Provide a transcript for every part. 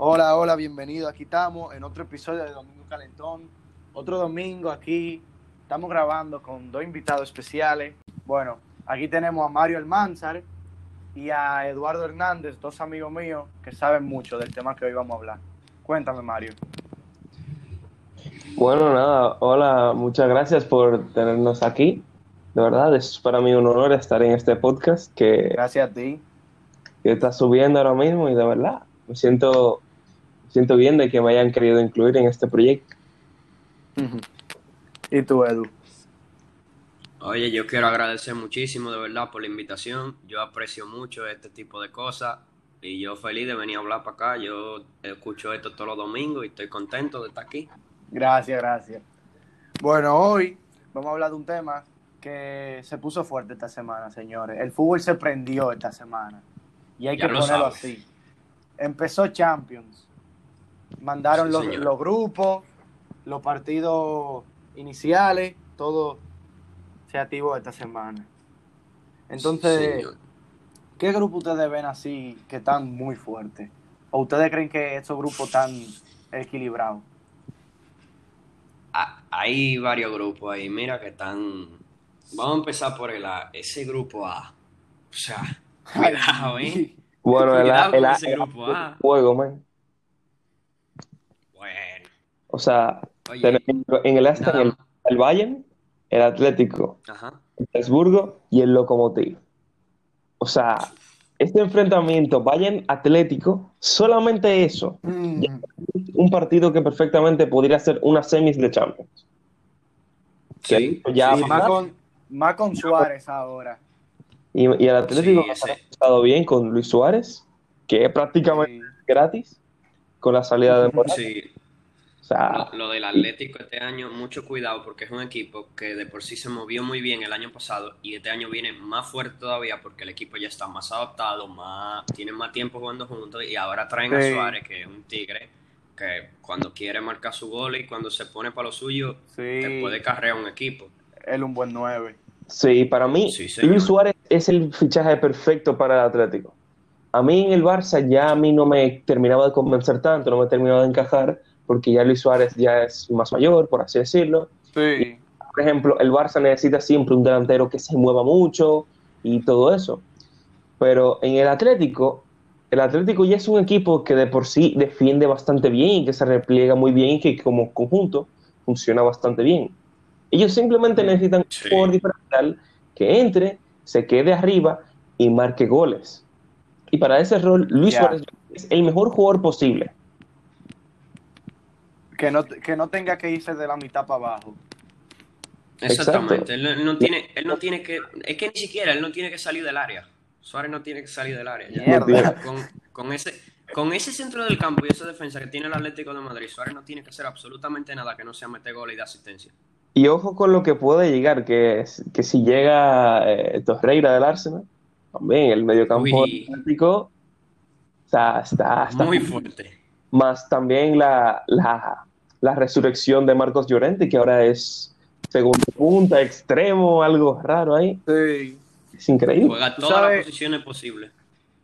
Hola, hola, bienvenido. Aquí estamos en otro episodio de Domingo Calentón. Otro domingo aquí. Estamos grabando con dos invitados especiales. Bueno, aquí tenemos a Mario Almanzar y a Eduardo Hernández, dos amigos míos que saben mucho del tema que hoy vamos a hablar. Cuéntame, Mario. Bueno, nada, hola, muchas gracias por tenernos aquí. De verdad, es para mí un honor estar en este podcast que, Gracias a ti. que está subiendo ahora mismo y de verdad me siento, siento bien de que me hayan querido incluir en este proyecto. ¿Y tú, Edu? Oye, yo quiero agradecer muchísimo de verdad por la invitación. Yo aprecio mucho este tipo de cosas y yo feliz de venir a hablar para acá. Yo escucho esto todos los domingos y estoy contento de estar aquí. Gracias, gracias. Bueno, hoy vamos a hablar de un tema que se puso fuerte esta semana, señores. El fútbol se prendió esta semana. Y hay Ya que lo ponerlo sabes. así. Empezó Champions. Mandaron Sí, los, los grupos, los partidos iniciales, todo se activó esta semana. Entonces. ¿qué grupo ustedes ven así que están muy fuertes? ¿O ustedes creen que estos grupos están equilibrados? Ah, hay varios grupos ahí, mira que están. Vamos a empezar por el A. Ese grupo A. O sea, cuidado, ¿eh? Bueno, el, Cuidado el, con el- ese grupo A. juego, man. O sea, oye, tenemos en el este nada el, Bayern, el Atlético, Ajá. el Salzburgo y el Lokomotiv. O sea, este enfrentamiento Bayern-Atlético, solamente eso, Mm. un partido que perfectamente podría ser una semis de Champions. Sí, Que ya sí, más, con, más con Suárez ahora. Y, y el Atlético Sí, ha estado bien con Luis Suárez, que es prácticamente Sí. gratis, con la salida de Morata. Sí, sea, Lo, lo del Atlético este año, mucho cuidado porque es un equipo que de por sí se movió muy bien el año pasado y este año viene más fuerte todavía porque el equipo ya está más adaptado, más tienen más tiempo jugando juntos y ahora traen Sí. a Suárez, que es un tigre, que cuando quiere marcar su gol y cuando se pone para lo suyo, te puede carrear un equipo. él un buen 9. sí, para mí, Sí. Luis Suárez es el fichaje perfecto para el Atlético. A mí en el Barça ya a mí no me terminaba de convencer tanto, no me terminaba de encajar, porque ya Luis Suárez ya es más mayor, por así decirlo. Sí. Por ejemplo, el Barça necesita siempre un delantero que se mueva mucho y todo eso. Pero en el Atlético, el Atlético ya es un equipo que de por sí defiende bastante bien y que se repliega muy bien y que como conjunto funciona bastante bien. Ellos simplemente necesitan Sí. un jugador diferencial que entre, se quede arriba y marque goles. Y para ese rol, Luis. Suárez es el mejor jugador posible. Que no, que no tenga que irse de la mitad para abajo. Exactamente, él no, él no tiene, él no tiene que, es que ni siquiera él no tiene que salir del área. Suárez no tiene que salir del área. ya. Mierda. Con, con ese, con ese centro del campo y esa defensa que tiene el Atlético de Madrid, Suárez no tiene que hacer absolutamente nada que no sea meter gol y dar asistencia. Y ojo con lo que puede llegar, que, es, que si llega eh, Torreira del Arsenal, también el mediocampo Atlético, o sea, está, está Muy fuerte. más también la, la, la resurrección de Marcos Llorente, que ahora es segundo punta, extremo, algo raro ahí. Sí. Es increíble. Juega todas sabes- las posiciones posibles.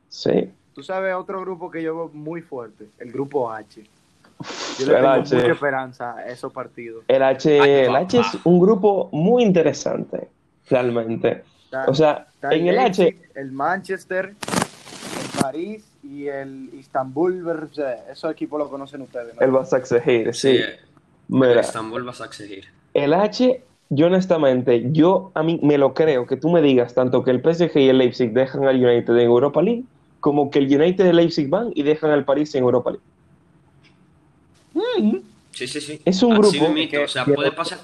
Sí. Tú sabes otro grupo que yo veo muy fuerte, el grupo H. Yo El le tengo H. mucha esperanza a esos partidos. El H, Ay, el. H es un grupo muy interesante, realmente. Está- O sea, en el H, el Manchester, el París y el Istanbul. Esos equipos lo conocen ustedes, ¿no? el Basaksehir, Sí, sí. el Mira, Estambul vas a exigir. El H, yo honestamente, yo a mí me lo creo que tú me digas tanto que el PSG y el Leipzig dejan al United en Europa League, como que el United y el Leipzig van y dejan al París en Europa League. Sí, sí, sí. Es un Así grupo mismito, que- o sea, que- puede pasar,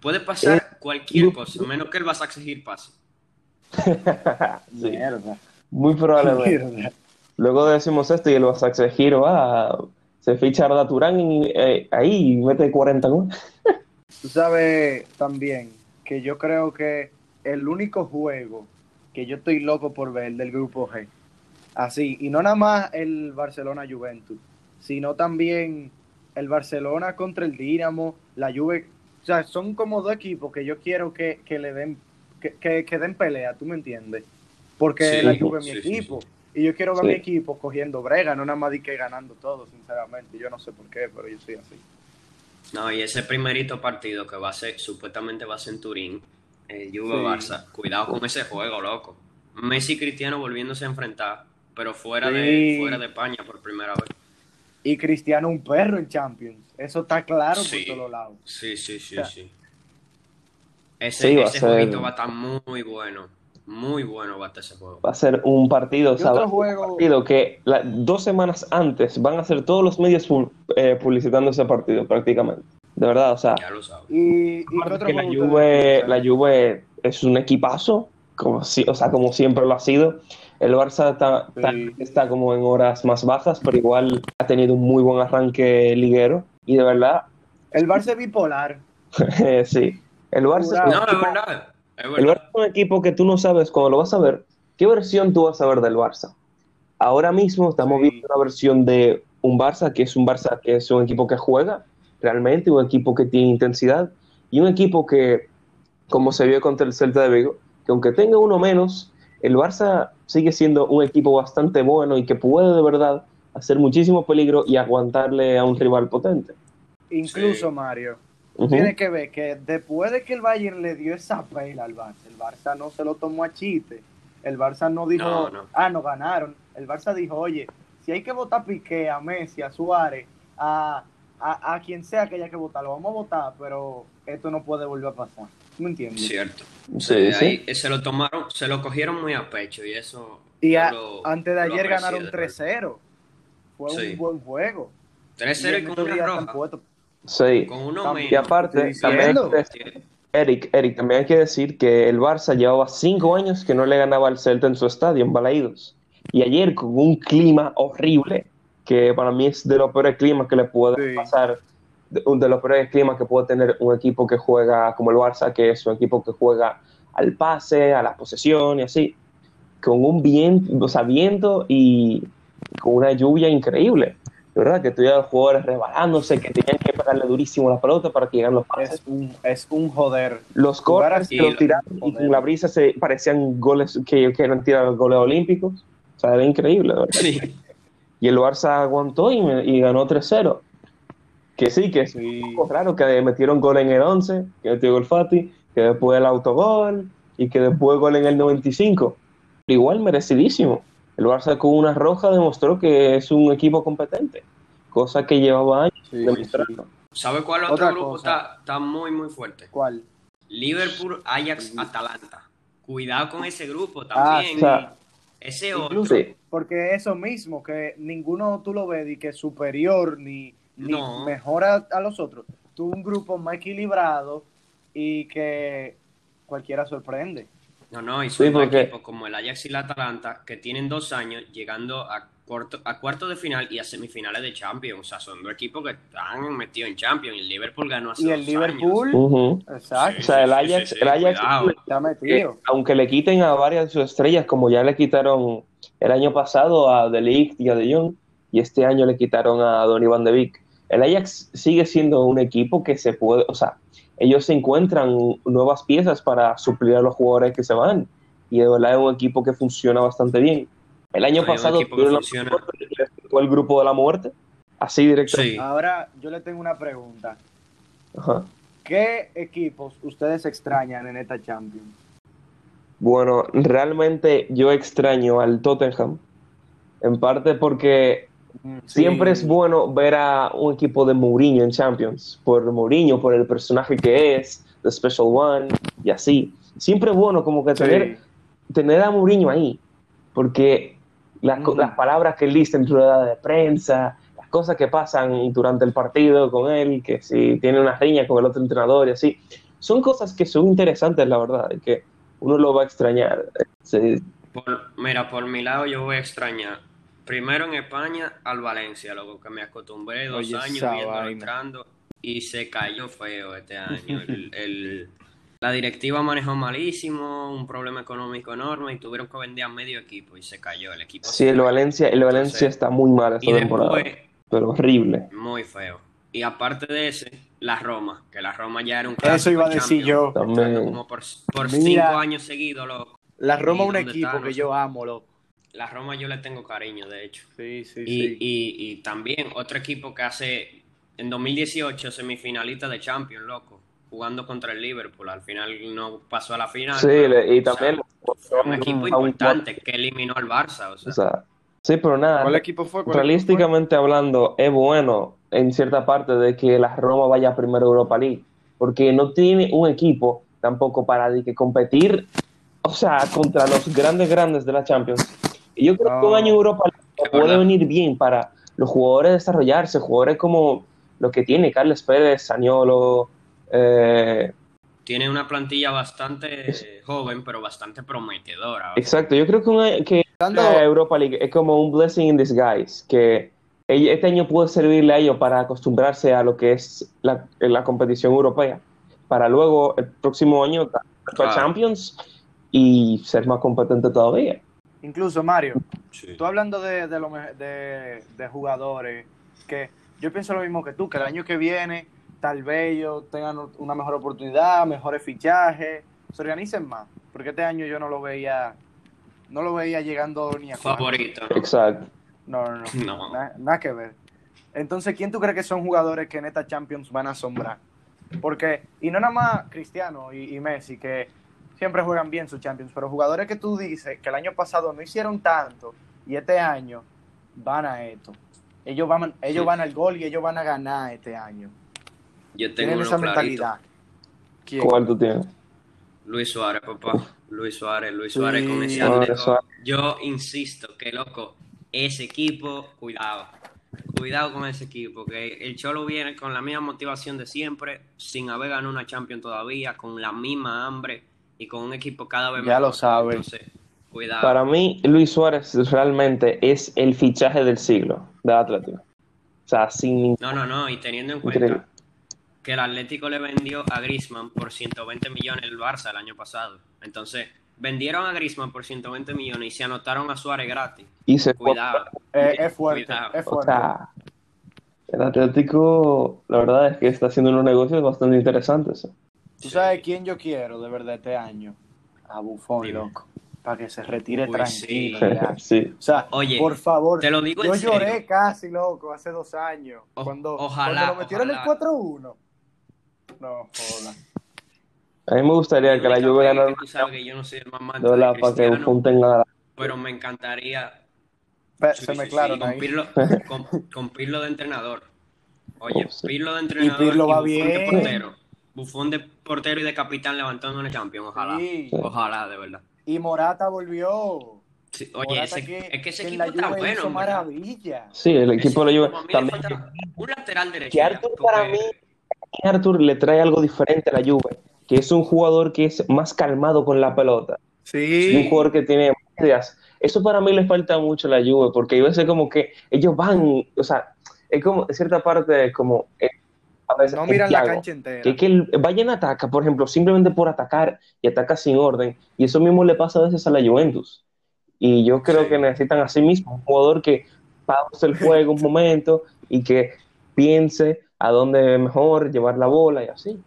puede pasar Eh, cualquier grupo- cosa, menos que el exigir pase. Sí, Mierda. muy probablemente. Mierda. Luego decimos esto y el Basaksehir va, se ficha a Arda Turán y eh, ahí mete 40 goles. Tú sabes también que yo creo que el único juego que yo estoy loco por ver del grupo G, así, y no nada más el Barcelona Juventus, sino también el Barcelona contra el Dinamo, la Juve, o sea, son como dos equipos que yo quiero que, que le den que, que, que den pelea, ¿tú me entiendes? Porque Sí, la Juve es mi sí, sí, equipo. Y yo quiero ver Sí. mi equipo cogiendo brega, no nada más de que ganando todo, sinceramente. Yo no sé por qué, pero yo soy así. No, y ese primerito partido que va a ser, supuestamente va a ser en Turín, el Juve Sí. Barça, cuidado con ese juego, loco. Messi y Cristiano volviéndose a enfrentar, pero fuera Sí. de fuera de España por primera vez. Y Cristiano un perro en Champions. Eso está claro Sí. por todos lados. Sí, sí, sí, O sea, sí. Ese, Sí, va a ese ser- jueguito va a estar muy bueno. Muy bueno va a estar ese juego. Va a ser un partido, ¿sabes? otro juego- Un partido que la- dos semanas antes van a ser todos los medios pu- eh, publicitando ese partido prácticamente. De verdad, o sea, Ya lo sabes. Y, y otro que la Juve, la Juve es un equipazo, como si, o sea, como siempre lo ha sido. El Barça está, está- Sí. está como en horas más bajas, pero igual ha tenido un muy buen arranque liguero. Y de verdad, El Barça es bipolar. sí. El Barça. No, es verdad. El. Barça es un equipo que tú no sabes cuando lo vas a ver, qué versión tú vas a ver del Barça. Ahora mismo estamos Sí. viendo una versión de un Barça que es un Barça que es un equipo que juega realmente, un equipo que tiene intensidad y un equipo que, como se vio contra el Celta de Vigo, que aunque tenga uno menos, el Barça sigue siendo un equipo bastante bueno y que puede de verdad hacer muchísimo peligro y aguantarle a un rival potente. Incluso Sí. Mario. Tiene que ver que después de que el Bayern le dio esa pela al Barça, el Barça no se lo tomó a chiste. El Barça no dijo, No, no. ah, no ganaron. El Barça dijo, oye, si hay que votar a Piqué, a Messi, a Suárez, a, a, a quien sea que haya que votar, lo vamos a votar, pero esto no puede volver a pasar. ¿Me entiendes? Cierto. Sí, Sí, sí. ahí, eh, se lo tomaron, se lo cogieron muy a pecho y eso. Y yo a- lo- antes de ayer ganaron de verdad. 3-0. Fue Sí. un buen juego. 3-0 y con una roja. Sí. Con uno También. Y aparte, también decir- Eric, Eric, también hay que decir que el Barça llevaba cinco años que no le ganaba al Celta en su estadio, en Balaídos. Y ayer con un clima horrible, que para mí es de los peores climas que le puede Sí. pasar, de, de los peores climas que puede tener un equipo que juega como el Barça, que es un equipo que juega al pase, a la posesión y así, con un viento, o sea, viento y con una lluvia increíble. De verdad, que tuviera los jugadores rebalándose, que tenían que pegarle durísimo a la pelota para que llegaran los pases. Es un, es un joder. Los así, que los tiraron y con la brisa se parecían goles que, que eran tirar goles olímpicos. O sea, era increíble, de verdad. Sí. Y el Barça aguantó y, me- y ganó 3-0. Que sí, que es Sí. un poco raro que metieron gol en el 11, que metió gol Fati, que después el autogol y que después gol en el 95. Igual merecidísimo. El Barça con una roja demostró que es un equipo competente, cosa que llevaba años Sí, demostrando. ¿Sabe cuál otro Otra grupo está, está muy, muy fuerte? ¿Cuál? Liverpool, Ajax, Atalanta. Cuidado con ese grupo Ah, también. O sea, ese otro. Incluso, Sí. porque eso mismo, que ninguno tú lo ves y que es superior ni, ni No. mejor a, a los otros. Tú un grupo más equilibrado y que cualquiera sorprende. No, no, y son Sí, porque- equipos como el Ajax y el Atalanta que tienen dos años llegando a cuarto, a cuartos de final y a semifinales de Champions. O sea, son dos equipos que están metidos en Champions. Y el Liverpool ganó hace Y el dos Liverpool, años. Exacto, O sea, el Ajax, sí, sí, el Ajax está metido. aunque le quiten a varias de sus estrellas, como ya le quitaron el año pasado a De Ligt y a De Jong, y este año le quitaron a Donny Van de Beek, el Ajax sigue siendo un equipo que se puede, o sea, ellos se encuentran nuevas piezas para suplir a los jugadores que se van, y de verdad es un equipo que funciona bastante bien. El año pasado tuvieron la el grupo de la muerte, así directo. Sí. Ahora yo le tengo una pregunta. Ajá. ¿Qué equipos ustedes extrañan en esta Champions? Bueno, realmente yo extraño al Tottenham, en parte porque siempre es bueno ver a un equipo de Mourinho en Champions, por Mourinho, por el personaje que es, The Special One, y así. Siempre es bueno como que tener, tener a Mourinho ahí, porque las, co- Ujú. las palabras que él dice en rueda de prensa, las cosas que pasan durante el partido con él, que si tiene una riña con el otro entrenador y así, son cosas que son interesantes, la verdad, y que uno lo va a extrañar. Sí, Por- mira, por mi lado yo voy a extrañar. Primero en España al Valencia, loco, que me acostumbré dos Oye, años viendo entrando y se cayó feo este año. El- el- la directiva manejó malísimo, un problema económico enorme y tuvieron que vender a medio equipo y se cayó el equipo. Sí, el Valencia, el Valencia Entonces, está muy mal esta temporada, después, pero horrible. muy feo. Y aparte de ese, la Roma, que la Roma ya era un Eso iba a decir yo. También. como por, por Mira. cinco años seguidos, loco. La Roma ¿Y un equipo está? No que sé. yo amo, loco. la Roma yo le tengo cariño, de hecho. Sí, sí, Y, sí. y, y también otro equipo que hace en 2018 semifinalista de Champions, loco, jugando contra el Liverpool. Al final no pasó a la final. Sí, pero, y o sea, también fue un equipo importante que eliminó al Barça. O sea, o sea, sí, pero nada, ¿Cuál equipo fue? ¿Cuál realísticamente hablando, es bueno en cierta parte de que la Roma vaya primero a Europa League, porque no tiene un equipo tampoco para de que competir, o sea, contra los grandes grandes de la Champions. Y yo creo que un año en Europa League puede verdad. venir bien para los jugadores desarrollarse, jugadores como lo que tiene Carles Pérez, Saniolo, eh, tiene una plantilla bastante joven, pero bastante prometedora. Exacto, yo creo que, un- que la Europa League es como un blessing in disguise, que este año puede servirle a ellos para acostumbrarse a lo que es la, la competición europea, para luego el próximo año a Claro. Champions y ser más competente todavía. Incluso, Mario, Sí. tú hablando de, de, lo me- de, de jugadores, que yo pienso lo mismo que tú, que el año que viene tal vez ellos tengan una mejor oportunidad, mejores fichajes, se organicen más, porque este año yo no lo veía, no lo veía llegando ni a. Favorito. Exacto. No, no, no, No. na- nada que ver. Entonces, ¿quién tú crees que son jugadores que en esta Champions van a asombrar? Porque, y no nada más Cristiano y, y Messi, que siempre juegan bien su Champions, pero jugadores que tú dices que el año pasado no hicieron tanto y este año van a esto. Ellos van, ellos Sí. van al gol y ellos van a ganar este año. Yo tengo uno esa clarito. mentalidad. ¿Quién? ¿Cuál tú tienes? Luis Suárez, papá. Luis Suárez, Luis Suárez con ese Suárez, Atletico. Suárez. Yo insisto que, loco, ese equipo, cuidado. Cuidado con ese equipo, que el Cholo viene con la misma motivación de siempre, sin haber ganado una Champions todavía, con la misma hambre y con un equipo cada vez Ya mejor. lo sabe. Entonces, cuidado. Para mí, Luis Suárez realmente es el fichaje del siglo del Atlético. O sea, sin. No, no, no, y teniendo en Increíble. cuenta que el Atlético le vendió a Griezmann por 120 millones el Barça el año pasado. Entonces, vendieron a Griezmann por 120 millones y se anotaron a Suárez gratis. Y se fue Cuidado. Eh, es fuerte, Cuidado. es O fuerte. sea, el Atlético, la verdad es que está haciendo unos negocios bastante interesantes. ¿Tú sabes quién yo quiero de verdad este año? A Buffon, Dime. loco. Para que se retire Uy, tranquilo. sí. O sea, Oye, por favor. te lo digo Yo en serio. lloré casi, loco, hace dos años. O- cuando, ojalá, cuando lo metieron ojalá. el 4-1. No, joda. A mí me gustaría que la Juve ganara tú sabes que yo no soy el más de de verdad para que Buffon tenga pero me encantaría Pe- sí, se sí, mezclaron sí, con, ahí. Pirlo, con, con Pirlo de entrenador. Oye, Oh, sí. Pirlo de entrenador Pirlo va Buffon de bien. portero. Bufón de portero y de capitán levantando una Champions, ojalá. Sí. Ojalá, de verdad. Y Morata volvió. Sí, oye, Morata ese- que, es que ese que equipo la está Juve bueno, maravilla. Sí, el equipo Ese lo equipo, a lleva mí le también. falta un lateral derecho. Que Arthur para mí, Arthur le trae algo diferente a la Juve, que es un jugador que es más calmado con la pelota, y un Sí. jugador que tiene más ideas. Eso para mí le falta mucho a la Juve, porque hay veces como que ellos van, o sea, es como, en cierta parte, es como, eh, a veces No miran la cancha entera. que es que el Bayern ataca, por ejemplo, simplemente por atacar y ataca sin orden, y eso mismo le pasa a veces a la Juventus. Y yo creo Sí. que necesitan a sí mismo un jugador que pause el juego un momento y que piense a dónde es mejor llevar la bola y así.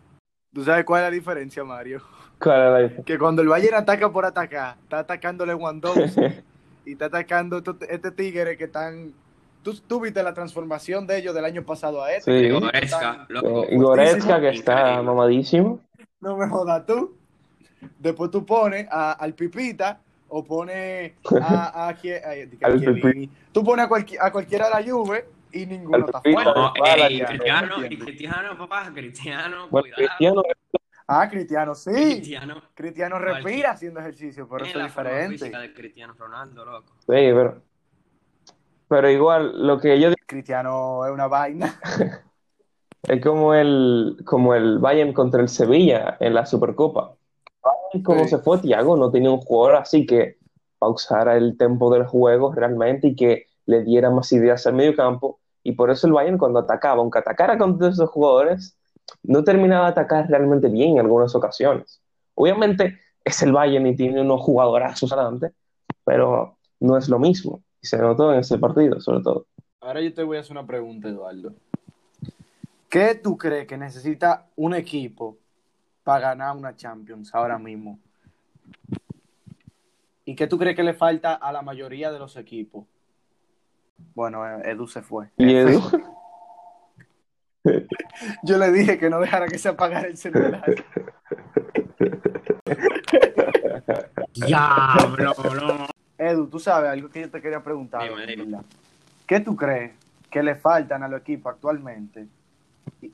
¿Tú sabes cuál es la diferencia, Mario? Claro, la- Que cuando el Bayern ataca por atacar, está atacando Lewandowski y está atacando estos- este tigre que están... ¿Tú, tú viste la transformación de ellos del año pasado a este. Sí. que Goretzka, están- loco. Eh, Goretzka, que está mamadísimo. No me jodas tú. Después tú pones a- al Pipita o pones a, a, a Chiellini. Tú pones a, cualqui- a cualquiera de la Juve y ninguno está fuera. No, Para ey, ya, Cristiano. Cristiano, papá, Cristiano, Bueno, cuidado. Cristiano, Ah, Cristiano, sí. Cristiano. Cristiano Cualquier- respira haciendo ejercicio, pero eso es diferente. física de Cristiano Ronaldo, loco. sí, pero, pero igual, lo que yo digo Cristiano es una vaina. es como el, como el Bayern contra el Sevilla en la Supercopa. Como Sí. se fue Thiago, no tenía un jugador así que pausara el tempo del juego realmente y que le diera más ideas al medio campo. Y por eso el Bayern cuando atacaba, aunque atacara contra esos jugadores, no terminaba de atacar realmente bien en algunas ocasiones. Obviamente es el Bayern y tiene unos jugadorazos adelante, pero no es lo mismo. Y se notó en ese partido, sobre todo. Ahora yo te voy a hacer una pregunta, Eduardo. ¿Qué tú crees que necesita un equipo para ganar una Champions ahora mismo? ¿Y qué tú crees que le falta a la mayoría de los equipos? Bueno, eh, Edu se fue. Y Edu, Yo le dije que no dejara que se apagara el celular. Diablo, no. Edu, tú sabes algo que yo te quería preguntar. Dime, dime. ¿verdad? ¿Qué tú crees que le faltan a los equipos actualmente?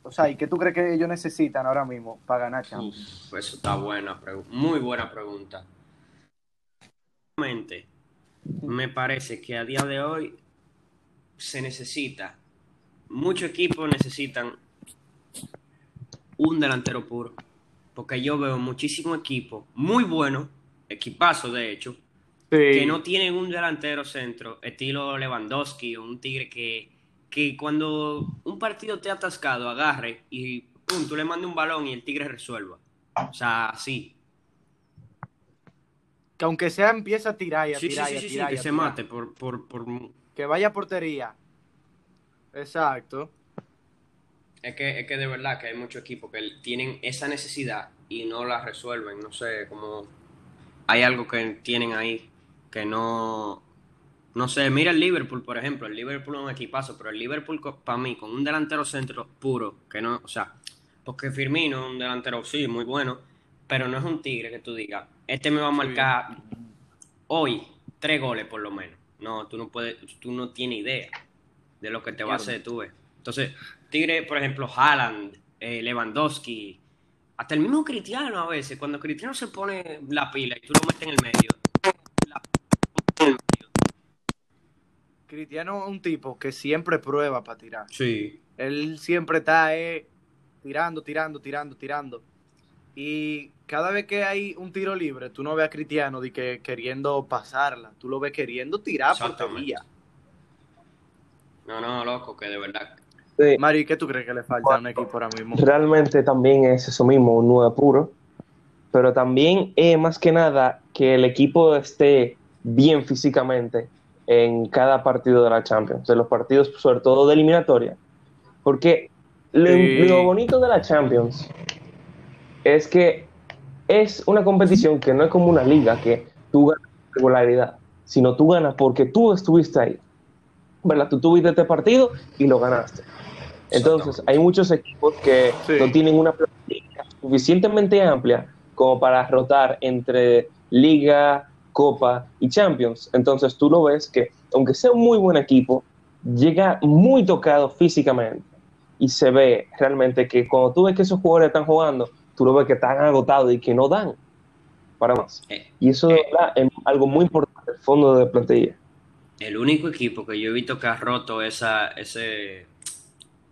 O sea, ¿y qué tú crees que ellos necesitan ahora mismo para ganar Champions? Uf, eso está buena, pregu- muy buena pregunta. Me parece que a día de hoy se necesita, muchos equipos necesitan un delantero puro, porque yo veo muchísimos equipos muy buenos, equipazos de hecho, que no tienen un delantero centro, estilo Lewandowski o un tigre que, que cuando un partido te ha atascado, agarre y pum, tú le mandes un balón y el tigre resuelva. O sea, así. Que aunque sea empieza a tirar y a sí, tirar sí, y a sí, tirar y que se mate por, por, por... Que vaya a portería. Exacto. Es que, es que de verdad que hay muchos equipos que tienen esa necesidad y no la resuelven. No sé, como hay algo que tienen ahí que no... No sé, mira el Liverpool, por ejemplo. El Liverpool es un equipazo, pero el Liverpool, para mí, con un delantero centro puro, que no, o sea, porque Firmino es un delantero, sí, muy bueno, pero no es un tigre que tú digas, este me va a marcar hoy tres goles por lo menos. No, tú no puedes, tú no tienes idea de lo que te va a hacer, tú. Entonces, Tigre, por ejemplo, Haaland, eh, Lewandowski, hasta el mismo Cristiano a veces, cuando Cristiano se pone la pila y tú lo metes en el medio. la-. Cristiano es un tipo que siempre prueba para tirar. Sí, Él siempre está eh, tirando, tirando, tirando, tirando. Y cada vez que hay un tiro libre, tú no ves a Cristiano de que queriendo pasarla, tú lo ves queriendo tirar portería. no, no, loco, que de verdad. sí, Mario, ¿y qué tú crees que le falta a un equipo ahora mismo? realmente también es eso mismo, un 9 puro, pero también es más que nada que el equipo esté bien físicamente en cada partido de la Champions, de los partidos sobre todo de eliminatoria, porque lo, Sí. lo bonito de la Champions es que es una competición que no es como una liga que tú ganas regularidad, sino tú ganas porque tú estuviste ahí. ¿Verdad? Tú tuviste este partido y lo ganaste. Entonces, hay muchos equipos que Sí. no tienen una plantilla suficientemente amplia como para rotar entre Liga, Copa y Champions. Entonces, tú lo ves que, aunque sea un muy buen equipo, llega muy tocado físicamente y se ve realmente que cuando tú ves que esos jugadores están jugando, tú lo ves que están agotados y que no dan para más. Eh, Y eso Eh. es algo muy importante, el fondo de plantilla. El único equipo que yo he visto que ha roto esa, ese,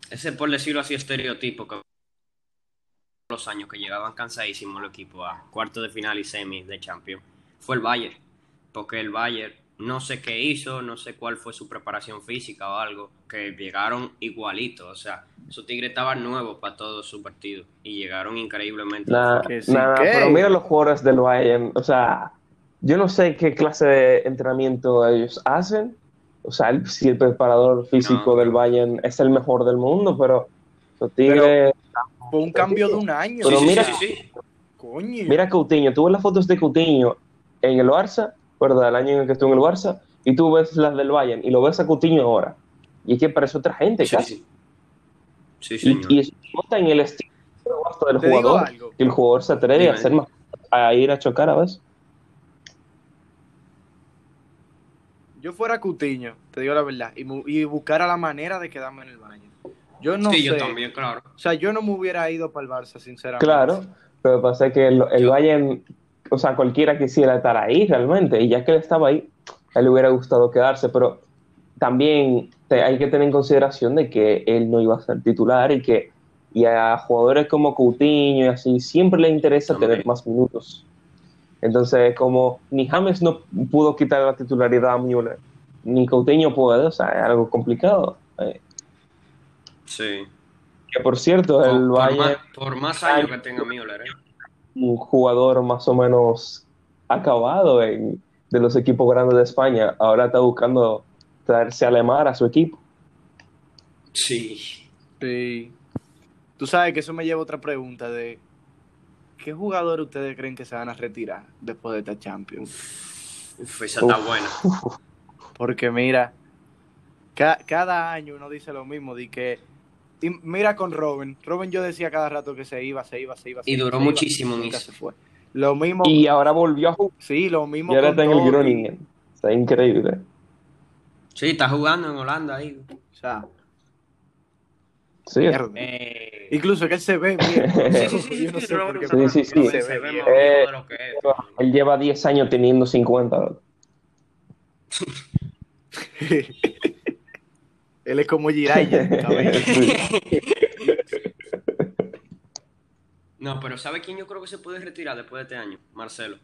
ese, por decirlo así, estereotipo que los años que llegaban cansadísimos los equipos a cuarto de final y semi de Champions fue el Bayern. Porque el Bayern no sé qué hizo, no sé cuál fue su preparación física o algo, que llegaron igualitos. O sea, esos tigres estaban nuevos para todos sus partidos y llegaron increíblemente. Sí, ¿qué? pero mira los jugadores del Bayern, o sea, yo no sé qué clase de entrenamiento ellos hacen, o sea, el- si el preparador físico No, del Bayern es el mejor del mundo, pero los Tigres, Fue un cambio de un año. Pero sí, sí, mira- sí, sí, sí. Coño. mira Coutinho, tú ves las fotos de Coutinho en el Barça, ¿verdad? El año en el que estuvo en el Barça, y tú ves las del Bayern y lo ves a Coutinho ahora, y es que parece otra gente Sí, casi. sí. Sí, Y, señor. y eso nota en el estilo del Te jugador, que el jugador se atreve Dime. a hacer más, a ir a chocar a veces. Yo fuera Cutiño, te digo la verdad, y, y buscara la manera de quedarme en el Bayern. Yo no sí, sé. yo también, claro. O sea, yo no me hubiera ido para el Barça, sinceramente. Claro, pero pasa que el, el Yo- Bayern, o sea, cualquiera quisiera estar ahí realmente, y ya que él estaba ahí, a él le hubiera gustado quedarse, pero también te- hay que tener en consideración de que él no iba a ser titular y que y a jugadores como Coutinho y así siempre le interesa tener más minutos. Entonces, como ni James no pudo quitar la titularidad a Müller, ni Coutinho puede, o sea, es algo complicado. Eh, Sí. que por cierto, el por Bayern más, por más años que tenga Müller, ¿eh? Un jugador más o menos acabado en- de los equipos grandes de España. Ahora está buscando traerse a Lemar a su equipo. Sí. Sí. Tú sabes que eso me lleva a otra pregunta de ¿qué jugadores ustedes creen que se van a retirar después de esta Champions? Uf, esa está buena. Porque mira, ca- cada año uno dice lo mismo, de que y mira con Robin, Robin yo decía cada rato que se iba, se iba, se iba. se Y iba, duró se iba, muchísimo en nunca eso. se fue. Lo mismo, Y ahora volvió a jugar. sí, lo mismo Y ahora está en el. Groningen. Está increíble. Sí, está jugando en Holanda ahí. O sea, Sí. Eh, Incluso que él se ve bien. sí, sí, sí, no sé se Se ve bien. Eh, de lo que es. él lleva 10 años teniendo 50. Él es como Jiraiya cabello. No, pero ¿sabe quién yo creo que se puede retirar después de este año? Marcelo.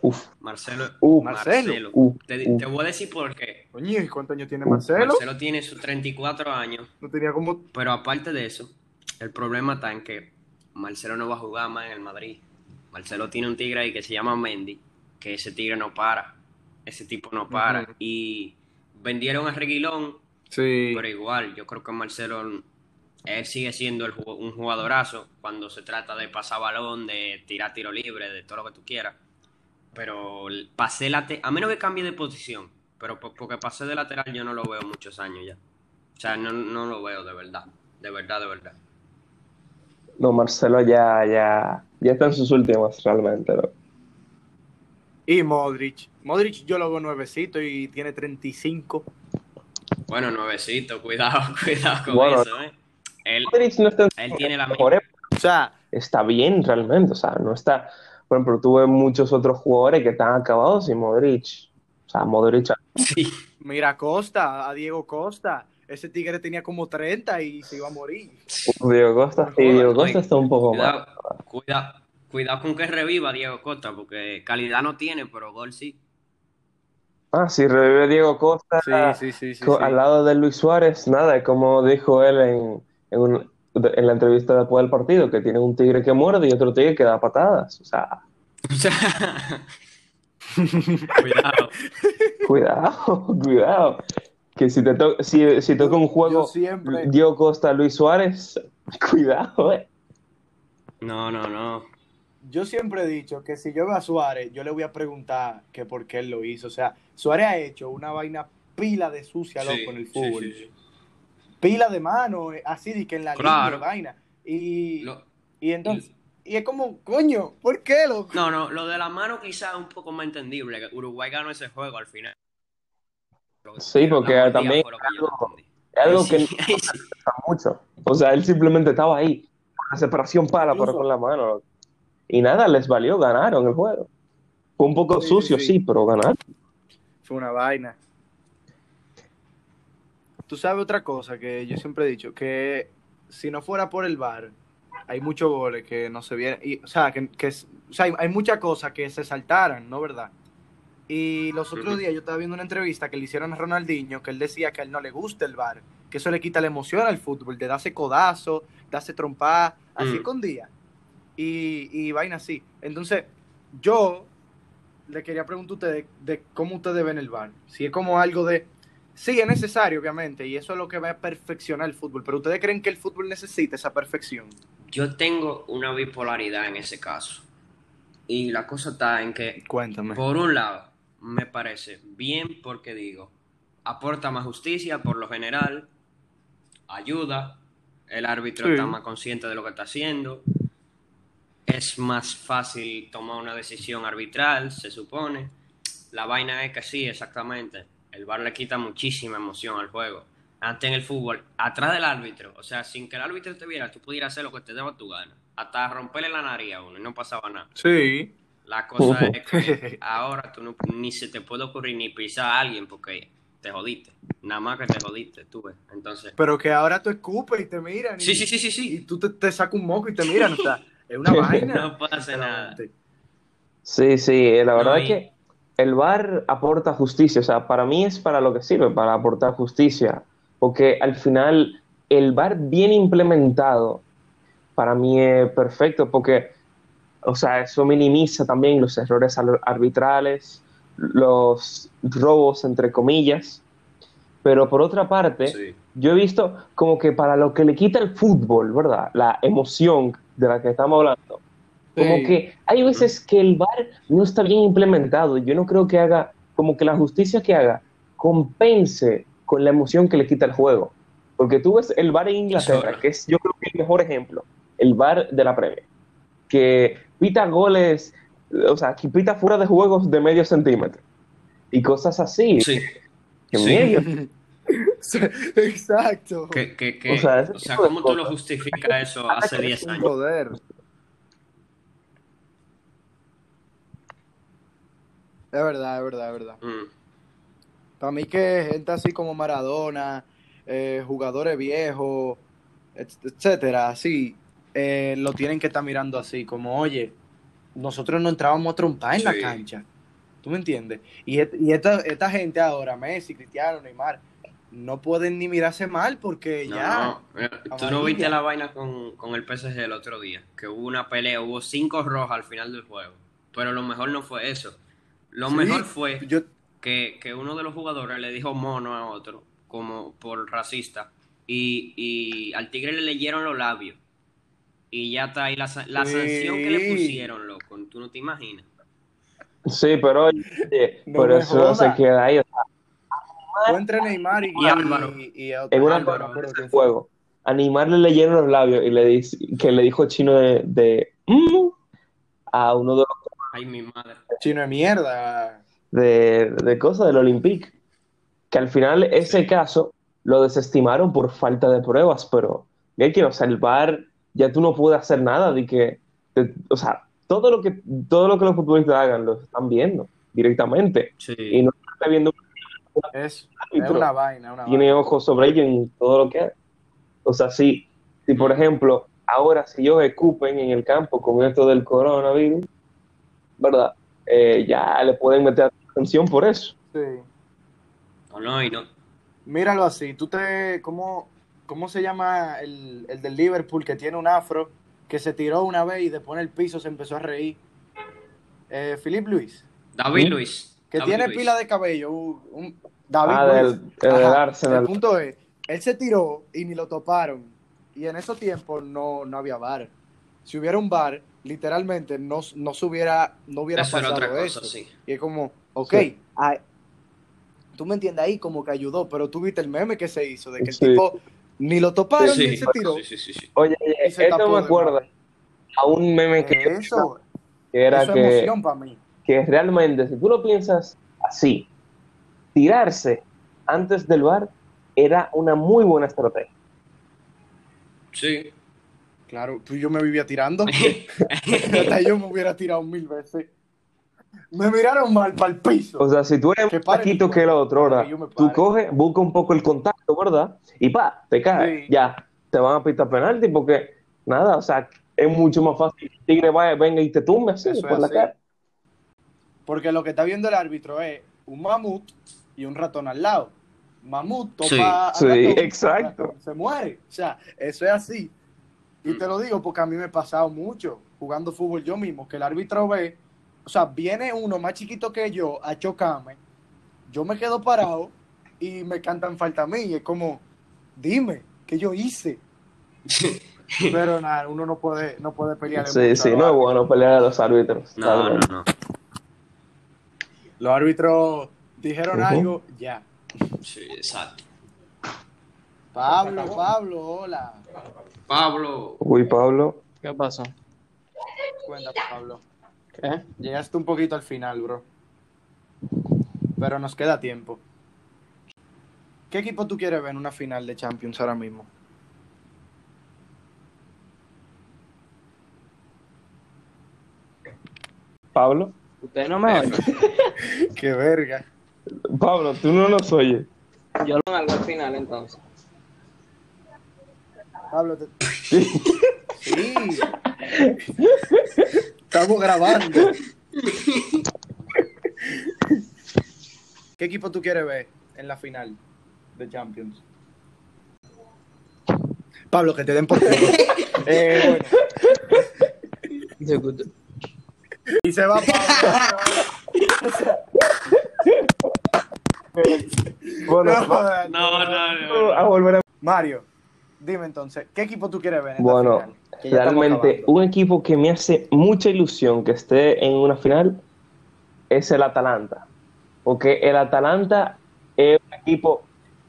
Uf, Marcelo. Marcelo. Te, voy a decir por qué. Coño, ¿y cuántos años tiene Marcelo? Marcelo tiene sus 34 años, No tenía como... pero aparte de eso, el problema está en que Marcelo no va a jugar más en el Madrid. Marcelo tiene un tigre ahí que se llama Mendy, que ese tigre no para. Ese tipo no para. Ujú. Y vendieron a Reguilón, Sí. pero igual, yo creo que Marcelo, él sigue siendo el un jugadorazo cuando se trata de pasar balón, de tirar tiro libre, de todo lo que tú quieras. Pero el- pasé late- a menos que cambie de posición, pero po- porque pasé de lateral yo no lo veo muchos años ya. O sea, no, no lo veo de verdad, de verdad, de verdad. No, Marcelo ya, ya, ya está en sus últimas realmente. ¿no? Y Modric. Modric yo lo veo nuevecito y tiene 35. Bueno, nuevecito, cuidado, cuidado con Bueno. eso, ¿eh? Él, Modric no está en él tiene la mejor época. O sea, Está bien realmente, o sea, no está. Por ejemplo, tuve muchos otros jugadores que están acabados y Modric. O sea, Modric. sí, mira a Costa, a Diego Costa. Ese tigre tenía como 30 y se iba a morir. Diego Costa, sí, Diego Costa está un poco cuidado, mal. cuidado, cuidado con que reviva Diego Costa, porque calidad no tiene, pero gol sí. Ah, si revive Diego Costa Sí, sí, sí, sí. co- sí. al lado de Luis Suárez, nada, como dijo él en, en, un- en la entrevista después del partido, que tiene un tigre que muerde y otro tigre que da patadas. O sea, O sea, cuidado. cuidado, cuidado. Que si te to- si, si toca un juego siempre, Diego Costa, Luis Suárez, cuidado, eh. No, no, no. Yo siempre he dicho que si yo veo a Suárez, yo le voy a preguntar que por qué él lo hizo. O sea, Suárez ha hecho una vaina pila de sucia, loco, Sí, en el fútbol. sí, sí. Pila de mano, eh, así de que en la Claro. línea, vaina. Y, Lo- y entonces, y es como, coño, ¿por qué, loco? no, no, lo de la mano quizás es un poco más entendible. que Uruguay ganó ese juego al final. Sí, porque también. Es algo que sí, no mucho. O sea, él simplemente estaba ahí, con la separación para, pero Incluso- con la mano. Y nada, les valió, ganaron el juego. Fue un poco Sí, sucio, sí. sí, pero ganaron. Fue una vaina. Tú sabes otra cosa que yo siempre he dicho, que si no fuera por el bar, hay muchos goles que no se vienen, y, o sea, que, que o sea, hay, hay muchas cosas que se saltaran, ¿no verdad? Y los otros días yo estaba viendo una entrevista que le hicieron a Ronaldinho, que él decía que a él no le gusta el bar, que eso le quita la emoción al fútbol, de darse codazo, darse trompa, así Mm. escondía. Y, y vaina así. Entonces, yo le quería preguntar a ustedes de cómo ustedes ven el bar. Si es como algo de. Sí, es necesario, obviamente, y eso es lo que va a perfeccionar el fútbol. Pero ustedes creen que el fútbol necesita esa perfección. Yo tengo una bipolaridad en ese caso. Y la cosa está en que Cuéntame. Por un lado, me parece bien porque digo, aporta más justicia por lo general, ayuda, el árbitro Sí. está más consciente de lo que está haciendo, es más fácil tomar una decisión arbitral, se supone. La vaina es que sí, exactamente, el VAR le quita muchísima emoción al juego. Antes en el fútbol, atrás del árbitro, o sea, sin que el árbitro te viera, tú pudieras hacer lo que te deba tu gana. Hasta romperle la nariz a uno y no pasaba nada. Sí. La cosa es que ahora tú no, ni se te puede ocurrir ni pisar a alguien porque te jodiste. Nada más que te jodiste, tú ves. Entonces, Pero que ahora tú escupes y te miran. Y, sí, sí, sí, sí, Y sí. tú te, te sacas un moco y te miran. O sea, es una vaina. No pasa nada. Sí, sí, eh, la verdad No, es que el VAR aporta justicia, o sea, para mí es para lo que sirve, para aportar justicia, porque al final el VAR bien implementado para mí es perfecto, porque, o sea, eso minimiza también los errores ar- arbitrales, los robos, entre comillas, pero por otra parte, Sí. Yo he visto como que para lo que le quita el fútbol, ¿verdad? La emoción de la que estamos hablando, Como Sí. que hay veces que el VAR no está bien implementado. Yo no creo que haga, como que la justicia que haga, compense con la emoción que le quita el juego. Porque tú ves el VAR en Inglaterra, que es yo creo que el mejor ejemplo, el VAR de la Premier, que pita goles, o sea, que pita fuera de juegos de medio centímetro y cosas así. Sí. Que Sí. Exacto. O sea, o ¿cómo tú lo justificas eso hace 10 Un años? poder. Es verdad, es verdad, es verdad. Mm. Para mí que gente así como Maradona, eh, jugadores viejos, et- etcétera, así, eh, lo tienen que estar mirando así, como, oye, nosotros no entrábamos a trompar en la cancha. ¿Tú me entiendes? Y esta, esta gente ahora, Messi, Cristiano, Neymar, no pueden ni mirarse mal porque No, ya... no. Tú no viste la vaina con, con el PSG el otro día, que hubo una pelea, hubo cinco rojas al final del juego. Pero lo mejor no fue eso. Lo Sí, mejor fue Yo, que, que uno de los jugadores le dijo mono a otro, como por racista, y, y al tigre le leyeron los labios. Y ya está ahí la, la Sí. sanción que le pusieron, loco. Tú no te imaginas. Sí, pero oye, No por eso se queda ahí. o sea, fue entre Neymar y, Y Álvaro. y- y otro. en una Álvaro, de juego, Animar le leyeron los labios y le dice, que le dijo chino de, de "Mm", a uno de los Ay, mi madre. Chino de mierda. de, de cosas del Olympique. Que al final ese caso lo desestimaron por falta de pruebas, pero hay que, o sea, el VAR ya tú no puedes hacer nada de que, de- o sea, todo lo que todo lo que los futbolistas hagan lo están viendo directamente Sí. y no está viendo Es, es árbitro. una vaina, una tiene vaina. ojos sobre ellos en todo lo que hace. O sea, si, si por ejemplo, ahora si ellos escupen en el campo con esto del coronavirus, ¿verdad? Eh, ya le pueden meter atención por eso. Sí. No, no, y no. Míralo así, tú te, ¿cómo, cómo se llama el, el del Liverpool que tiene un afro que se tiró una vez y después en el piso se empezó a reír? Eh, Philip Luis, David. Luis. Que David tiene Luis. pila de cabello, un, un- David Ah, Luis. del- del Ajá. Arsenal. El punto es, él se tiró y ni lo toparon. Y en esos tiempos no, no había bar. Si hubiera un bar, literalmente no, no se hubiera, no hubiera Eso era pasado otra cosa, eso. sí. Y es como, ok, Sí. ah, tú me entiendes ahí como que ayudó, pero tú viste el meme que se hizo, de que el Sí. tipo ni lo toparon ni se tiró. sí, sí, sí, sí. Oye, se esto me acuerda a un meme que, Eso, que era eso es que, emoción para mí. Que realmente, si tú lo piensas así, tirarse antes del bar era una muy buena estrategia. Sí. Claro, tú y yo me vivía tirando. Hasta yo me hubiera tirado mil veces. Me miraron mal para el piso. O sea, si tú eres Que más paquito que el otro, ahora, tú coges, busca un poco el contacto, ¿verdad? Y pa, te caes, Sí. ya, te van a pitar penalti porque, nada, o sea, es mucho más fácil que el tigre vaya, venga y te tumbe así Eso por la así. cara. Porque lo que está viendo el árbitro es un mamut y un ratón al lado. Mamut topa Sí, al sí, ratón, exacto. se muere. O sea, eso es así. Y te lo digo porque a mí me ha pasado mucho jugando fútbol yo mismo, que el árbitro ve, o sea, viene uno más chiquito que yo a chocarme, yo me quedo parado y me cantan falta a mí. Y es como, dime, ¿qué yo hice? Pero nada, uno no puede, no puede pelear. Sí, sí, no es bueno pelear a los árbitros. No, no, realmente. no. Los árbitros dijeron algo, ya. Sí, exacto. Pablo, Pablo, hola. Pablo. Uy, Pablo. ¿Qué pasó? Cuenta, Pablo. ¿Qué? Llegaste un poquito al final, bro. Pero nos queda tiempo. ¿Qué equipo tú quieres ver en una final de Champions ahora mismo? Pablo. ¿Usted no me oye? ¡Qué verga! Pablo, tú no nos oyes. Yo lo hago al final entonces. Pablo, te... Sí. Estamos grabando. ¿Qué equipo tú quieres ver en la final de Champions? Pablo, que te den por. Eh, bueno. Y se va Pablo. Bueno, No, va- No, no, no. a volver a... Mario, dime entonces, ¿qué equipo tú quieres ver en Bueno, la final? Realmente un equipo que me hace mucha ilusión que esté en una final es el Atalanta. Porque el Atalanta es un equipo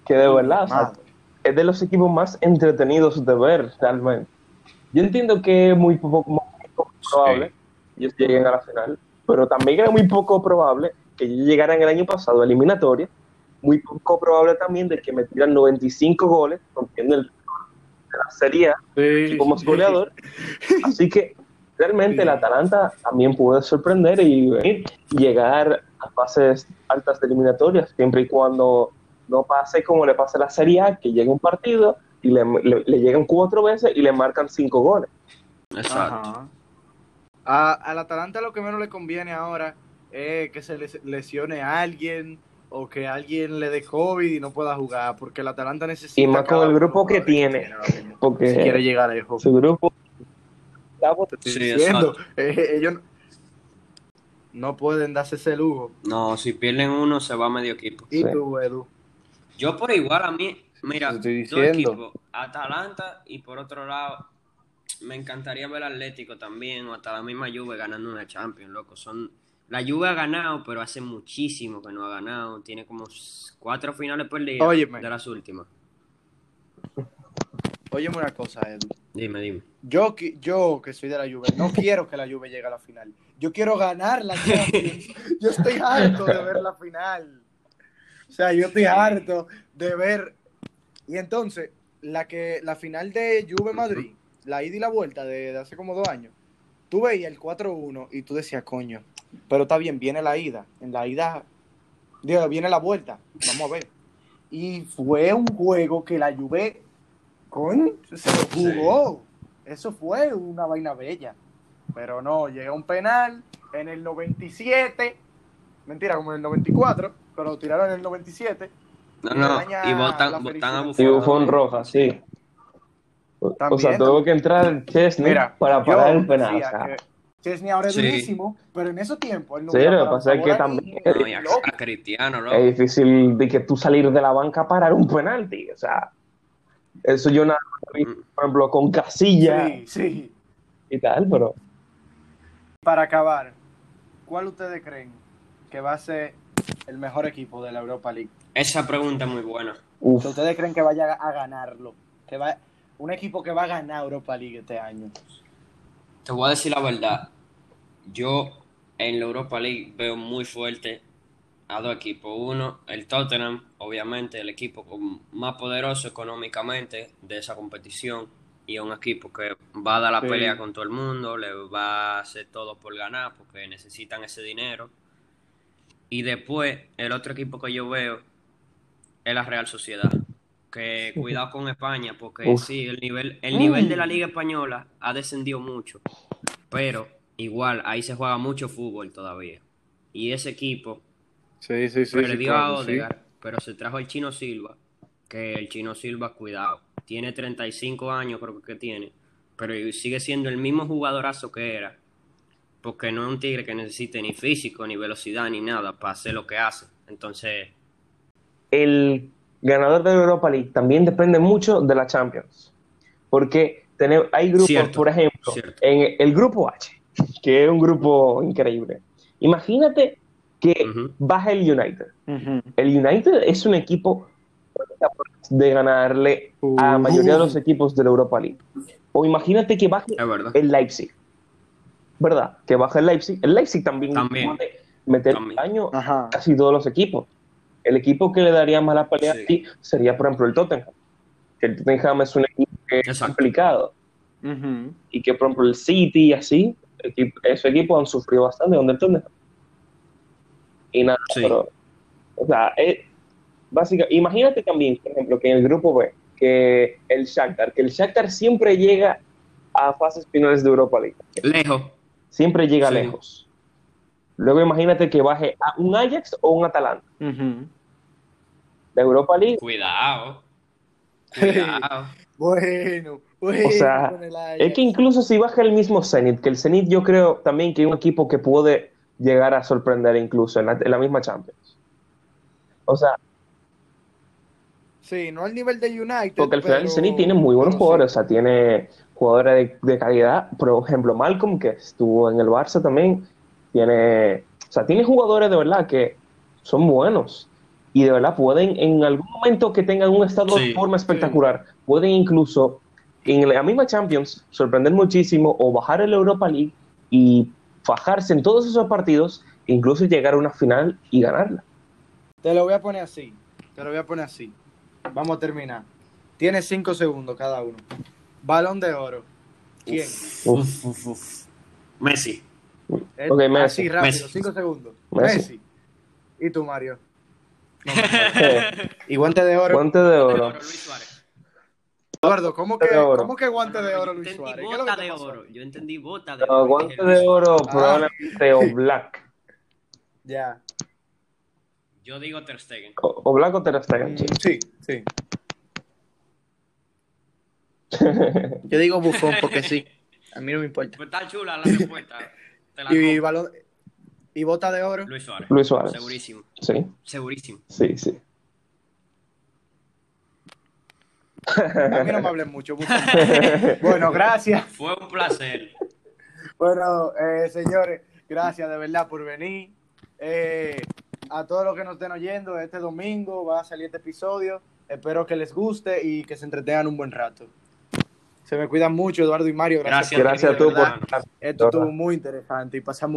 que de verdad o sea, Madre. es de los equipos más entretenidos de ver realmente. Yo entiendo que es muy poco, muy poco probable que ellos lleguen a la final, pero también era muy poco probable que ellos llegaran el año pasado a eliminatoria. Muy poco probable también de que metieran 95 goles, rompiendo el de la Serie A como goleador. Así que realmente el Atalanta también puede sorprender y venir llegar a fases altas de eliminatorias, siempre y cuando no pase como le pasa a la Serie A, que llega un partido y le, le- le llegan cuatro veces y le marcan cinco goles. Exacto. A, al Atalanta lo que menos le conviene ahora es que se les- lesione a alguien o que alguien le dé COVID y no pueda jugar, porque el Atalanta necesita. Y más con el grupo que tiene, Porque Si quiere llegar lejos. su grupo Te estoy Sí, diciendo, eh, ellos no pueden darse ese lujo. No, si pierden uno, se va medio equipo. Y Sí. tú, Edu. Yo por igual a mí, mira, Te estoy dos diciendo. equipos, Atalanta y por otro lado, me encantaría ver al Atlético también, o hasta la misma Juve ganando una Champions, loco. Son, la Juve ha ganado, pero hace muchísimo que no ha ganado. Tiene como cuatro finales perdidas Óyeme. de las últimas. Óyeme una cosa, Edu. Dime, dime. Yo, yo que soy de la Juve, no quiero que la Juve llegue a la final. Yo quiero ganar la Champions. Yo estoy harto de ver la final. O sea, yo estoy harto de ver. Y entonces, la que la final de Juve Madrid, la ida y la vuelta de, de hace como dos años, tú veías el 4-1 y tú decías, coño, pero está bien, viene la ida. En la ida, digo, viene la vuelta. Vamos a ver. Y fue un juego que la Juve, coño, se lo jugó. Eso fue una vaina bella. Pero no, llega un penal en el 97. Mentira, como en el 94. Pero lo tiraron en el 97. No, Y no, y votan, votan a y Buffon. Roja, sí. O- sea, tuvo que entrar Chesney Mira, para yo parar el penal. decía o sea, que Chesney ahora es Sí. durísimo, pero en ese tiempo él no Sí, lo que pasa es que también- No, y a, Cristiano, loco. es difícil de que tú salir de la banca a parar un penalti. O sea, eso yo nada más vi, por ejemplo, con Casilla Sí, sí. y tal, pero Para acabar, ¿cuál ustedes creen que va a ser el mejor equipo de la Europa League? Esa pregunta es muy buena. ustedes creen que vaya a ganarlo, que va un equipo que va a ganar Europa League este año. Te voy a decir la verdad. Yo en la Europa League veo muy fuerte a dos equipos. Uno, el Tottenham, obviamente, el equipo más poderoso económicamente de esa competición. Y es un equipo que va a dar la Sí. pelea con todo el mundo, le va a hacer todo por ganar porque necesitan ese dinero. Y después, el otro equipo que yo veo es la Real Sociedad. Que cuidado con España, porque Uf. sí, el nivel, el nivel de la Liga Española ha descendido mucho. Pero igual, ahí se juega mucho fútbol todavía. Y ese equipo Sí, sí, sí. perdió a Odegaard, pero se trajo el Chino Silva. Que el Chino Silva, cuidado, tiene 35 años, creo que tiene. Pero sigue siendo el mismo jugadorazo que era. Porque no es un tigre que necesite ni físico, ni velocidad, ni nada para hacer lo que hace. Entonces, el ganador de Europa League también depende mucho de la Champions. Porque tenemos, hay grupos, Cierto, por ejemplo, cierto. en el grupo H, que es un grupo increíble. Imagínate que baja el United. El United es un equipo de ganarle a la mayoría de los equipos de la Europa League. O imagínate que baje el Leipzig. ¿Verdad? Que baja el Leipzig. El Leipzig también, También. puede meter También. daño Ajá. casi todos los equipos. El equipo que le daría más la pelea Sí. aquí sería, por ejemplo, el Tottenham. Que el Tottenham es un equipo que es complicado. Y que, por ejemplo, el City y así, equi- esos equipos han sufrido bastante con el. Y nada, Sí. pero, o sea, es básica. Imagínate también, por ejemplo, que en el grupo B, que el Shakhtar, que el Shakhtar siempre llega a fases finales de Europa League. Lejos. Siempre llega Sí. lejos. Luego imagínate que baje a un Ajax o un Atalanta de Europa League. Cuidado. Cuidado. Bueno, O sea. Es que incluso si baja el mismo Zenit, que el Zenit yo creo también que es un equipo que puede llegar a sorprender incluso en la, en la misma Champions. O sea, Sí, no al nivel de United. Porque al final el Zenit tiene muy buenos sí. jugadores, o sea, tiene jugadores de, de calidad. Por ejemplo, Malcolm, que estuvo en el Barça también, tiene, o sea, tiene jugadores de verdad que son buenos y de verdad pueden, en algún momento que tengan un estado Sí, de forma espectacular, pueden incluso en la misma Champions sorprender muchísimo o bajar el Europa League y fajarse en todos esos partidos, incluso llegar a una final y ganarla. Te lo voy a poner así. Te lo voy a poner así. Vamos a terminar. Tiene cinco segundos cada uno. Balón de oro. ¿Quién? Uf, uf, uf. Messi. Messi. Así rápido, Messi. cinco segundos. Messi. Messi. ¿Y tú, Mario? No, y guante de oro. Guante de oro. Luis Suárez. Eduardo, ¿cómo que. ¿cómo que guante de oro, Yo Luis entendí Suárez? ¿Qué es lo bota de oro. Yo entendí bota de No, oro. guante de oro, Ah. probablemente o Black. Ya. Yo digo Ter Stegen. O, o Black o Ter Stegen, Mm, sí. Sí, sí. Yo digo bufón porque sí. A mí no me importa. Pues está chula la respuesta. Te la Y, y bota de oro. Luis Suárez. Luis Suárez. Segurísimo. Sí, Segurísimo. sí, sí. A mí no me hablen mucho. Bueno, gracias. Fue un placer. Bueno, eh, señores, gracias de verdad por venir. Eh, a todos los que nos estén oyendo, este domingo va a salir este episodio. Espero que les guste y que se entretengan un buen rato. Se me cuidan mucho, Eduardo y Mario. Gracias, Gracias, Gracias a tú por. Esto estuvo muy interesante y pasamos